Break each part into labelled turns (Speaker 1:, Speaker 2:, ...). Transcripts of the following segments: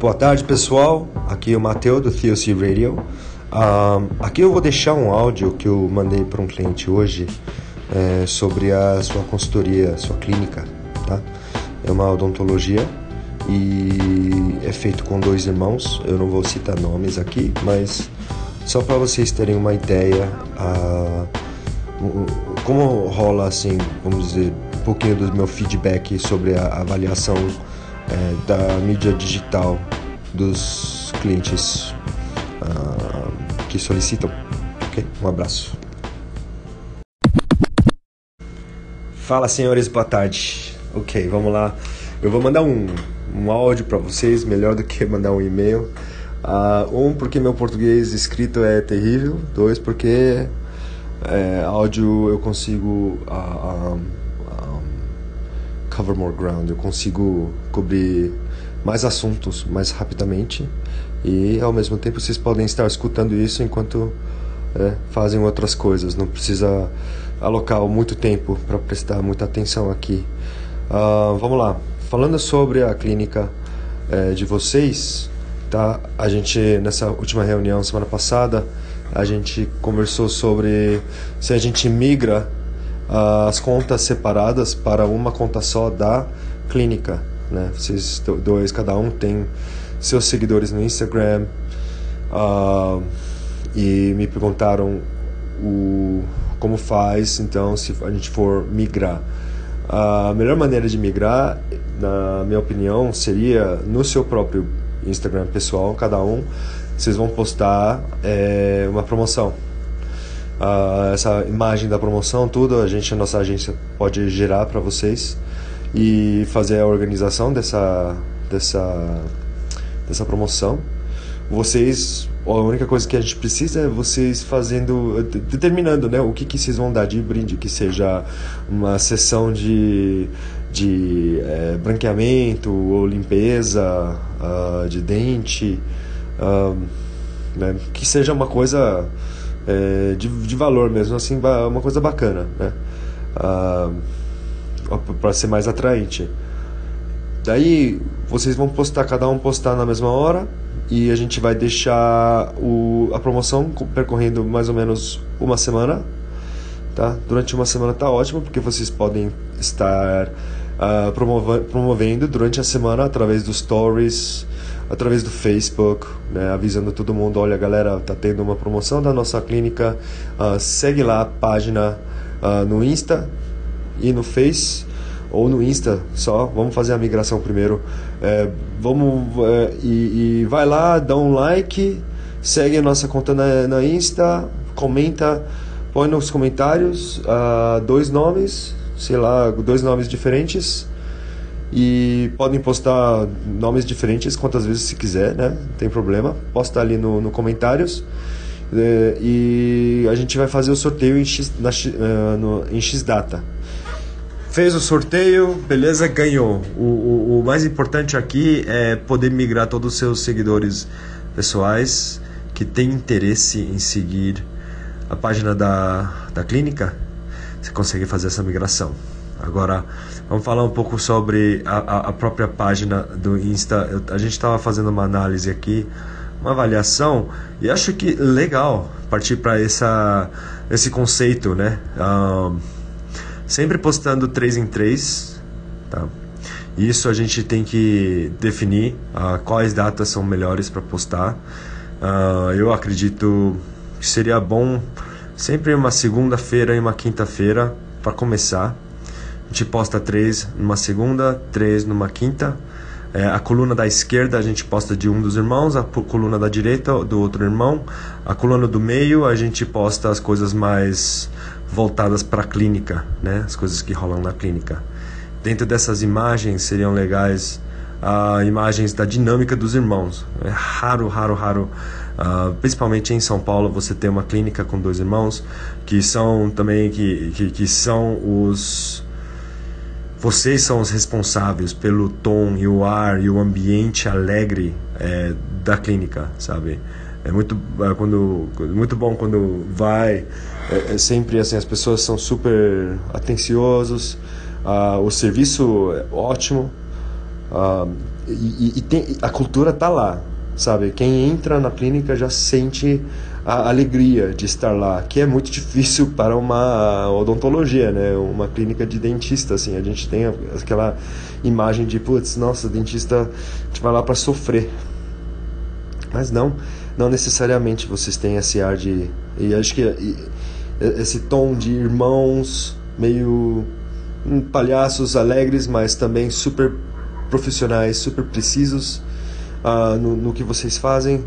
Speaker 1: Boa tarde, pessoal. Aqui é o Matheus do TLC Radio. Um, aqui eu vou deixar um áudio que eu mandei para um cliente hoje é, sobre a sua consultoria, sua clínica, tá? É uma odontologia e é feito com dois irmãos. Eu não vou citar nomes aqui, mas só para vocês terem uma ideia uh, como rola assim, vamos dizer, um pouquinho do meu feedback sobre a avaliação é, da mídia digital dos clientes uh, que solicitam. Ok? Um abraço. Fala, senhores, boa tarde. Ok, vamos lá. Eu vou mandar um, um áudio para vocês, melhor do que mandar um e-mail. Uh, um, porque meu português escrito é terrível. Dois, porque é, áudio eu consigo uh, cover more ground, eu consigo cobrir mais assuntos mais rapidamente e ao mesmo tempo vocês podem estar escutando isso enquanto é, fazem outras coisas, não precisa alocar muito tempo para prestar muita atenção aqui. Uh, vamos lá, falando sobre a clínica é, de vocês, tá? A gente nessa última reunião semana passada a gente conversou sobre se a gente migra as contas separadas para uma conta só da clínica, né? Vocês dois, cada um tem seus seguidores no Instagram uh, e me perguntaram o como faz então se a gente for migrar. A melhor maneira de migrar, na minha opinião, seria no seu próprio Instagram pessoal, cada um vocês vão postar é, uma promoção. Uh, essa imagem da promoção, tudo, a gente, a nossa agência pode gerar para vocês e fazer a organização dessa, dessa, dessa promoção. Vocês, a única coisa que a gente precisa é vocês fazendo, determinando né, o que, que vocês vão dar de brinde, que seja uma sessão de, de é, branqueamento ou limpeza uh, de dente né? que seja uma coisa é, de, de valor mesmo, assim, uma coisa bacana, né? para ser mais atraente. Daí vocês vão postar, cada um postar na mesma hora e a gente vai deixar o, a promoção percorrendo mais ou menos uma semana. Tá? Durante uma semana tá ótimo porque vocês podem estar uh, promovendo durante a semana através dos stories, através do Facebook, né, avisando todo mundo, olha galera, tá tendo uma promoção da nossa clínica, uh, segue lá a página uh, no Insta e no Face ou no Insta só, vamos fazer a migração primeiro, é, vamos é, e, e, vai lá, dá um like, segue a nossa conta na, na Insta, comenta, põe nos comentários uh, dois nomes, sei lá, dois nomes diferentes e podem postar nomes diferentes quantas vezes se quiser, né? Não tem problema. Posta ali no, no comentários. É, e a gente vai fazer o sorteio em X, na, uh, no, em X data. Fez o sorteio, beleza, ganhou. O, o, o, mais importante aqui é poder migrar todos os seus seguidores pessoais que têm interesse em seguir a página da, da clínica. Você consegue fazer essa migração. Agora, vamos falar um pouco sobre a, a própria página do Insta. Eu, a gente estava fazendo uma análise aqui, uma avaliação, e acho que legal partir para esse conceito, né? Um, sempre postando três em três, tá? Isso a gente tem que definir uh, quais datas são melhores para postar. Uh, eu acredito que seria bom sempre uma segunda-feira e uma quinta-feira para começar a gente posta três numa segunda, três numa quinta. É, a coluna da esquerda a gente posta de um dos irmãos, a coluna da direita do outro irmão. A coluna do meio a gente posta as coisas mais voltadas para a clínica, né? as coisas que rolam na clínica. Dentro dessas imagens seriam legais uh, imagens da dinâmica dos irmãos. É raro, raro, raro, uh, principalmente em São Paulo, você ter uma clínica com dois irmãos que são também que, que, que são os vocês são os responsáveis pelo tom e o ar e o ambiente alegre é, da clínica, sabe? É muito, é, quando, muito bom quando vai. É, é sempre assim, as pessoas são super atenciosos, uh, o serviço é ótimo. Uh, e, e tem, a cultura tá lá, sabe? Quem entra na clínica já sente a alegria de estar lá, que é muito difícil para uma odontologia, né? Uma clínica de dentista, assim, a gente tem aquela imagem de, putz, nossa, dentista, a gente vai lá para sofrer. Mas não, não necessariamente vocês têm esse ar de, e acho que esse tom de irmãos, meio hum, palhaços alegres, mas também super profissionais, super precisos uh, no, no que vocês fazem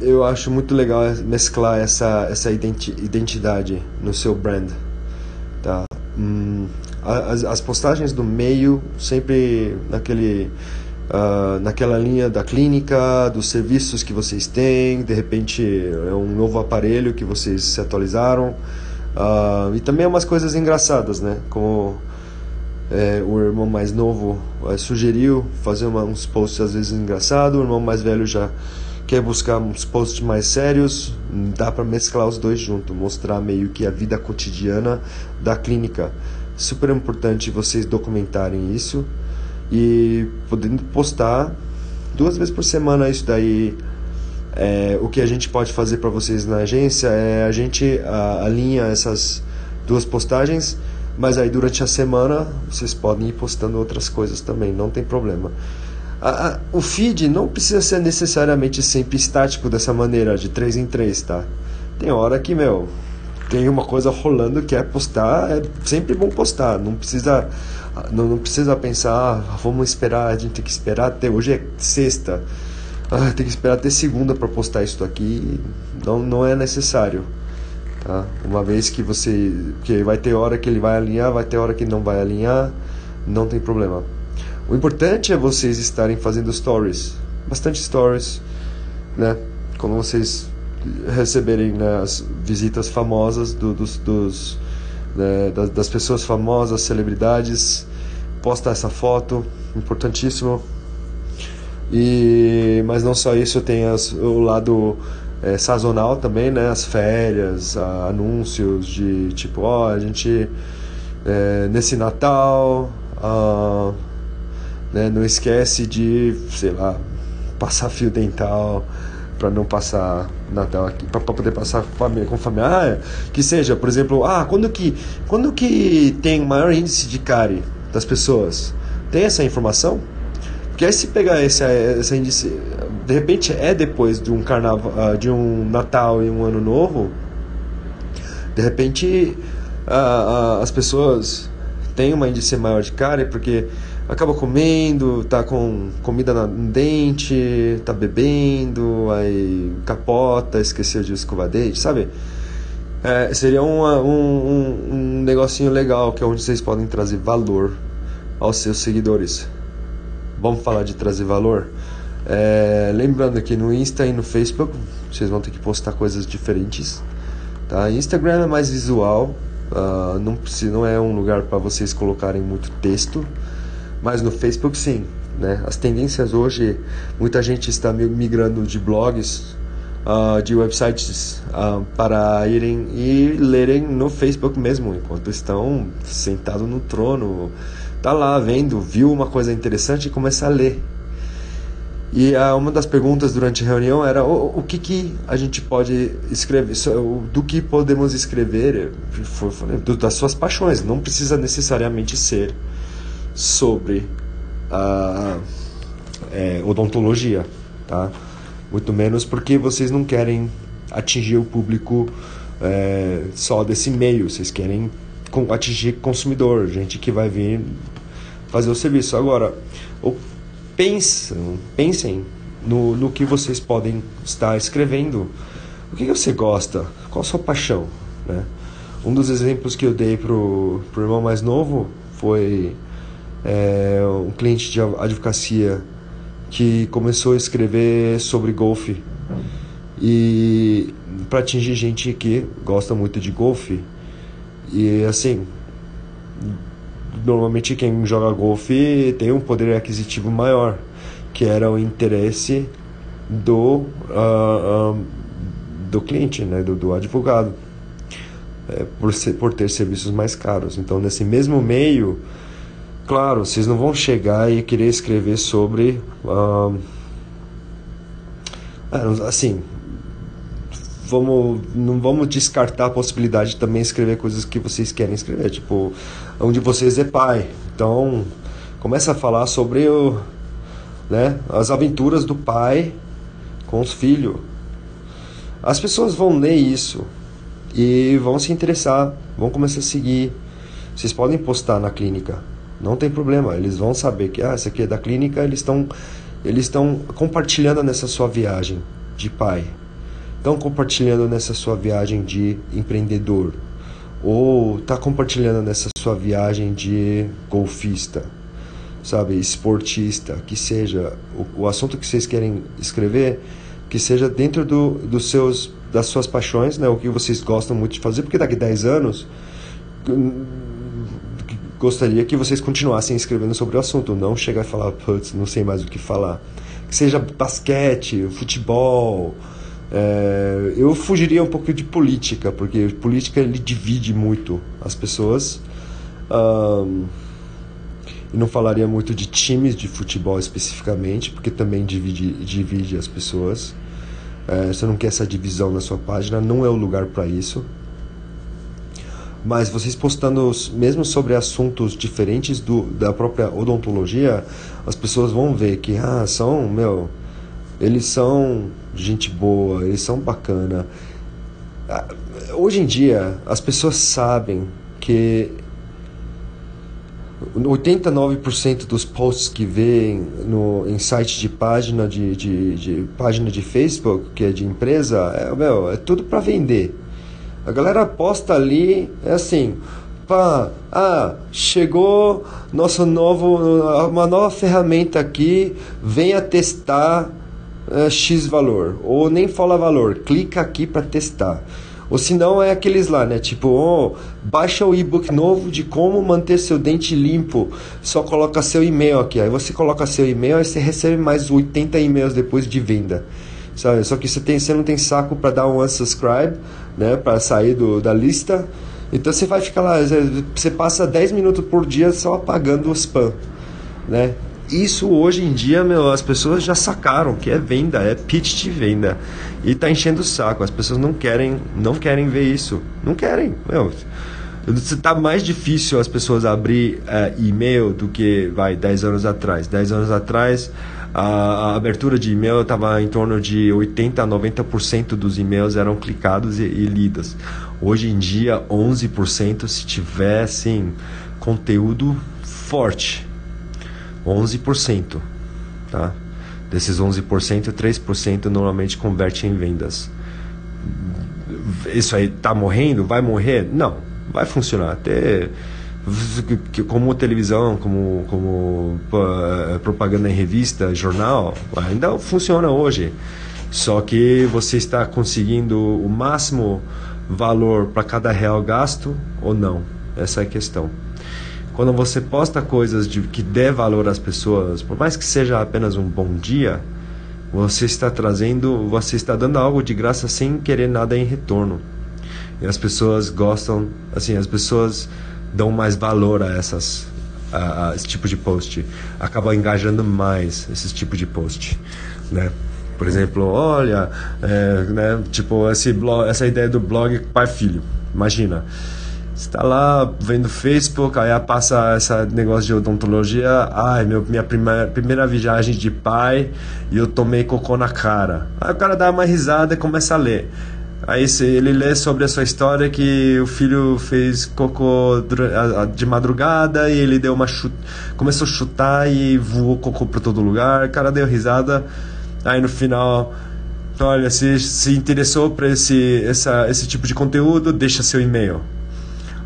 Speaker 1: eu acho muito legal mesclar essa, essa identidade no seu brand. Tá? Hum, as, as postagens do meio sempre naquele Uh, naquela linha da clínica, dos serviços que vocês têm, de repente é um novo aparelho que vocês se atualizaram. Uh, e também umas coisas engraçadas, né? Como é, o irmão mais novo uh, sugeriu fazer uma, uns posts às vezes engraçados, o irmão mais velho já quer buscar uns posts mais sérios, dá para mesclar os dois juntos, mostrar meio que a vida cotidiana da clínica. Super importante vocês documentarem isso e podendo postar duas vezes por semana isso daí. É, o que a gente pode fazer para vocês na agência é a gente a, alinha essas duas postagens, mas aí durante a semana vocês podem ir postando outras coisas também, não tem problema. A, a, o feed não precisa ser necessariamente sempre estático dessa maneira, de 3 em 3, tá? Tem hora que, meu, tem uma coisa rolando que é postar, é sempre bom postar, não precisa não, não precisa pensar, ah, vamos esperar, a gente tem que esperar até hoje é sexta. Ah, tem que esperar até segunda para postar isso aqui. Não, não é necessário. Tá? Uma vez que você que vai ter hora que ele vai alinhar, vai ter hora que não vai alinhar, não tem problema. O importante é vocês estarem fazendo stories, bastante stories, né? Quando vocês receberem né, as visitas famosas do, dos, dos né, das, das, pessoas famosas, celebridades, posta essa foto, importantíssimo. E mas não só isso, tem as, o lado é, sazonal também, né? As férias, anúncios de tipo, ó, oh, a gente é, nesse Natal. Uh, né? Não esquece de, sei lá, passar fio dental para não passar Natal aqui, para poder passar família, com família. Ah, que seja, por exemplo, ah, quando que, quando que tem maior índice de cárie das pessoas? Tem essa informação? Porque aí se pegar esse, esse índice, de repente é depois de um carnaval, ah, de um Natal e um Ano Novo, de repente uh, uh, as pessoas têm uma índice maior de cárie porque acaba comendo, tá com comida no dente, tá bebendo, aí capota, esqueceu de escovar dente, sabe? É, seria uma, um, um, um negocinho legal que é onde vocês podem trazer valor aos seus seguidores. Vamos falar de trazer valor? É, lembrando que no Insta e no Facebook vocês vão ter que postar coisas diferentes. Tá? Instagram é mais visual, uh, não, não é um lugar para vocês colocarem muito texto. Mas no Facebook sim, né? As tendências hoje, muita gente está migrando de blogs, uh, de websites uh, para irem e lerem no Facebook mesmo, enquanto estão sentados no trono, tá lá vendo, viu uma coisa interessante e começa a ler. E uh, uma das perguntas durante a reunião era o, o que, que a gente pode escrever, do que podemos escrever, das suas paixões, não precisa necessariamente ser sobre a é, odontologia, tá? Muito menos porque vocês não querem atingir o público é, só desse meio, vocês querem atingir consumidor, gente que vai vir fazer o serviço. Agora, pensam, pensem no, no que vocês podem estar escrevendo. O que, que você gosta? Qual a sua paixão? Né? Um dos exemplos que eu dei pro, pro irmão mais novo foi é, um cliente de advocacia que começou a escrever sobre golfe. E para atingir gente que gosta muito de golfe e assim normalmente quem joga golfe tem um poder aquisitivo maior que era o interesse do uh, uh, do cliente né do, do advogado é, por ser, por ter serviços mais caros. Então nesse mesmo meio claro, vocês não vão chegar e querer escrever sobre. Uh, assim, vamos, não vamos descartar a possibilidade de também escrever coisas que vocês querem escrever. Tipo, um de vocês é pai, então começa a falar sobre o, né, as aventuras do pai com os filhos. As pessoas vão ler isso e vão se interessar, vão começar a seguir. Vocês podem postar na clínica, não tem problema. Eles vão saber que ah, esse aqui é da clínica, eles estão eles estão compartilhando nessa sua viagem de pai. Estão compartilhando nessa sua viagem de empreendedor ou está compartilhando nessa sua viagem de golfista, sabe, esportista, que seja o, o assunto que vocês querem escrever, que seja dentro do, dos seus das suas paixões, né, o que vocês gostam muito de fazer, porque daqui 10 anos hum, gostaria que vocês continuassem escrevendo sobre o assunto, não chegar e falar, putz, não sei mais o que falar. Que seja basquete, futebol. É, eu fugiria um pouco de política, porque política ele divide muito as pessoas. Um, e não falaria muito de times de futebol especificamente, porque também divide, divide as pessoas. É, você não quer essa divisão na sua página, não é o lugar para isso. Mas vocês postando mesmo sobre assuntos diferentes do, da própria odontologia, as pessoas vão ver que ah, são, meu, eles são gente boa, eles são bacana. Hoje em dia, as pessoas sabem que 89% dos posts que vêem no, em site de página de, de, de, página de Facebook, que é de empresa, é, meu, é tudo para vender. A galera posta ali, é assim, pá, ah, chegou nosso novo, uma nova ferramenta aqui, venha testar é, X valor. Ou nem fala valor, clica aqui para testar. Ou se não, é aqueles lá, né? Tipo, oh, baixa o e-book novo de como manter seu dente limpo. Só coloca seu e-mail aqui. Aí você coloca seu e-mail e você recebe mais 80 e-mails depois de venda. Sabe? Só que você, tem, você não tem saco para dar um unsubscribe, né? Para sair do, da lista. Então você vai ficar lá, você passa 10 minutos por dia só apagando o spam, né? isso hoje em dia, meu, as pessoas já sacaram que é venda, é pitch de venda. E tá enchendo o saco. As pessoas não querem, não querem ver isso. Não querem, meu. Tá mais difícil as pessoas abrir uh, e-mail do que, vai, 10 anos atrás. 10 anos atrás, a, abertura de e-mail estava em torno de 80 a 90% dos e-mails eram clicados e, e lidos. Hoje em dia, 11% se tivessem conteúdo forte 11%, tá? Desses 11%, 3% normalmente converte em vendas. Isso aí tá morrendo? Vai morrer? Não, vai funcionar. Até como televisão, como, como propaganda em revista, jornal, ainda funciona hoje. Só que você está conseguindo o máximo valor para cada real gasto ou não? Essa é a questão. Quando você posta coisas de, que dê valor às pessoas, por mais que seja apenas um bom dia, você está trazendo, você está dando algo de graça sem querer nada em retorno. E as pessoas gostam, assim, as pessoas dão mais valor a essas a, a esse tipo de post, acaba engajando mais esse tipo de post, né? Por exemplo, olha, é, né, tipo esse blog, essa ideia do blog pai filho. Imagina, está lá vendo Facebook, aí passa esse negócio de odontologia, ai, meu, minha primeira, primeira viagem de pai e eu tomei cocô na cara. Aí o cara dá uma risada e começa a ler. Aí ele lê sobre a sua história que o filho fez cocô de madrugada e ele deu uma chute, começou a chutar e voou cocô para todo lugar. O cara deu risada. Aí no final, olha, se se interessou por esse, essa, esse tipo de conteúdo, deixa seu e-mail.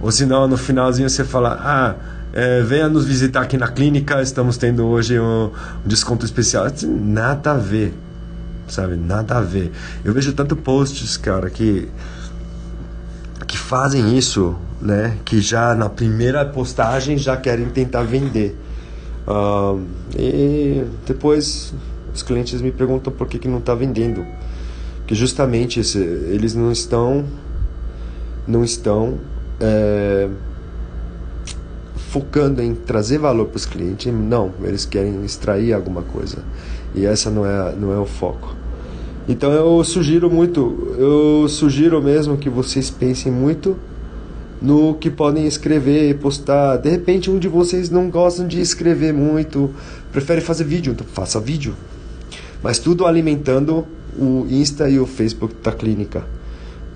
Speaker 1: Ou se não, no finalzinho você fala, ah, é, venha nos visitar aqui na clínica, estamos tendo hoje um, um desconto especial. Nada a ver, sabe? Nada a ver. Eu vejo tanto posts, cara, que que fazem isso, né? Que já na primeira postagem já querem tentar vender. Uh, e depois os clientes me perguntam por que, que não está vendendo. Que justamente esse, eles não estão não estão é, focando em trazer valor para os clientes. Não, eles querem extrair alguma coisa. E essa não é, não é o foco. Então eu sugiro muito, eu sugiro mesmo que vocês pensem muito no que podem escrever, postar. De repente um de vocês não gostam de escrever muito, prefere fazer vídeo, então faça vídeo. Mas tudo alimentando o Insta e o Facebook da clínica.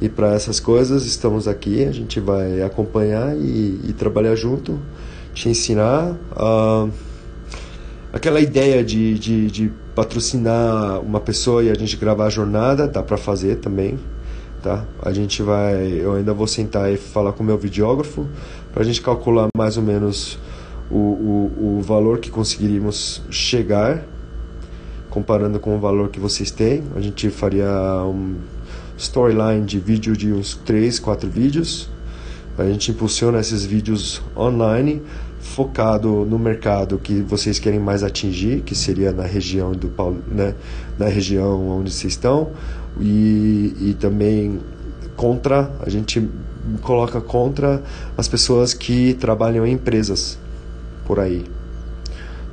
Speaker 1: E para essas coisas estamos aqui, a gente vai acompanhar e, e trabalhar junto, te ensinar. Uh, aquela ideia de, de, de, patrocinar uma pessoa e a gente gravar a jornada, dá para fazer também. Tá? A gente vai, eu ainda vou sentar e falar com o meu videógrafo para a gente calcular mais ou menos o, o, o valor que conseguiríamos chegar comparando com o valor que vocês têm. A gente faria um storyline de vídeo de uns 3, 4 vídeos. A gente impulsiona esses vídeos online focado no mercado que vocês querem mais atingir, que seria na região do né, na região onde vocês estão e, e também contra a gente coloca contra as pessoas que trabalham em empresas por aí,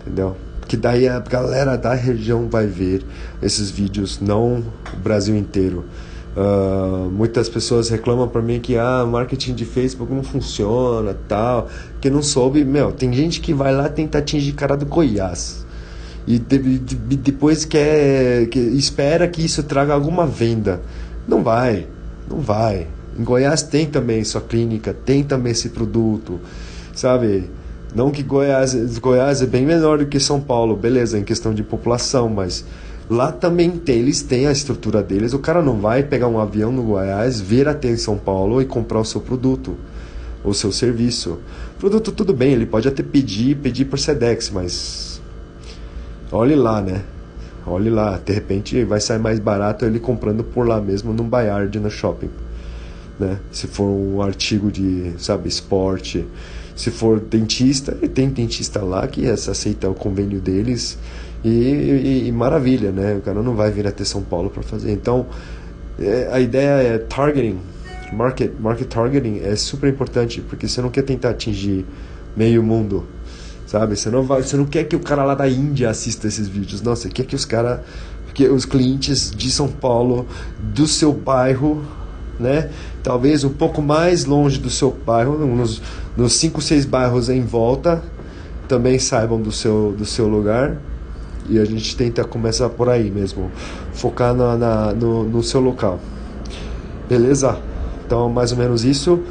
Speaker 1: entendeu? Que daí a galera da região vai ver esses vídeos, não o Brasil inteiro. Uh, muitas pessoas reclamam para mim que ah, marketing de Facebook não funciona, tal, que não soube. Meu, tem gente que vai lá tentar atingir cara do Goiás e de, de, depois quer, que espera que isso traga alguma venda. Não vai, não vai. Em Goiás tem também sua clínica, tem também esse produto, sabe? Não que Goiás, Goiás é bem menor do que São Paulo, beleza, em questão de população, mas Lá também tem, eles têm a estrutura deles. O cara não vai pegar um avião no Goiás, vir até em São Paulo e comprar o seu produto, o seu serviço. Produto tudo bem, ele pode até pedir, pedir por Sedex, mas olhe lá, né? Olhe lá, de repente vai sair mais barato ele comprando por lá mesmo num Bayard no shopping, né? Se for um artigo de, sabe, esporte, se for dentista, ele tem dentista lá que aceita o convênio deles e, e, e, maravilha, né? O cara não vai vir até São Paulo para fazer. Então, é, a ideia é targeting, market, market targeting é super importante, porque você não quer tentar atingir meio mundo, sabe? Você não, vai, você não quer que o cara lá da Índia assista esses vídeos, não, você quer que os cara, que os clientes de São Paulo, do seu bairro, né? Talvez um pouco mais longe do seu bairro, nos, nos cinco, seis bairros em volta, também saibam do seu, do seu lugar e a gente tenta começar por aí mesmo, focar na, na no, no seu local. Beleza? Então, mais ou menos isso.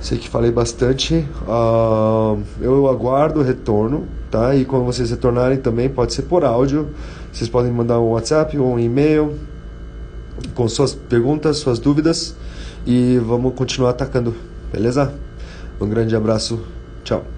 Speaker 1: Sei que falei bastante. Uh, eu aguardo o retorno, tá? E quando vocês retornarem também, pode ser por áudio. Vocês podem mandar um WhatsApp ou um e-mail com suas perguntas, suas dúvidas. E vamos continuar atacando, beleza? Um grande abraço. Tchau.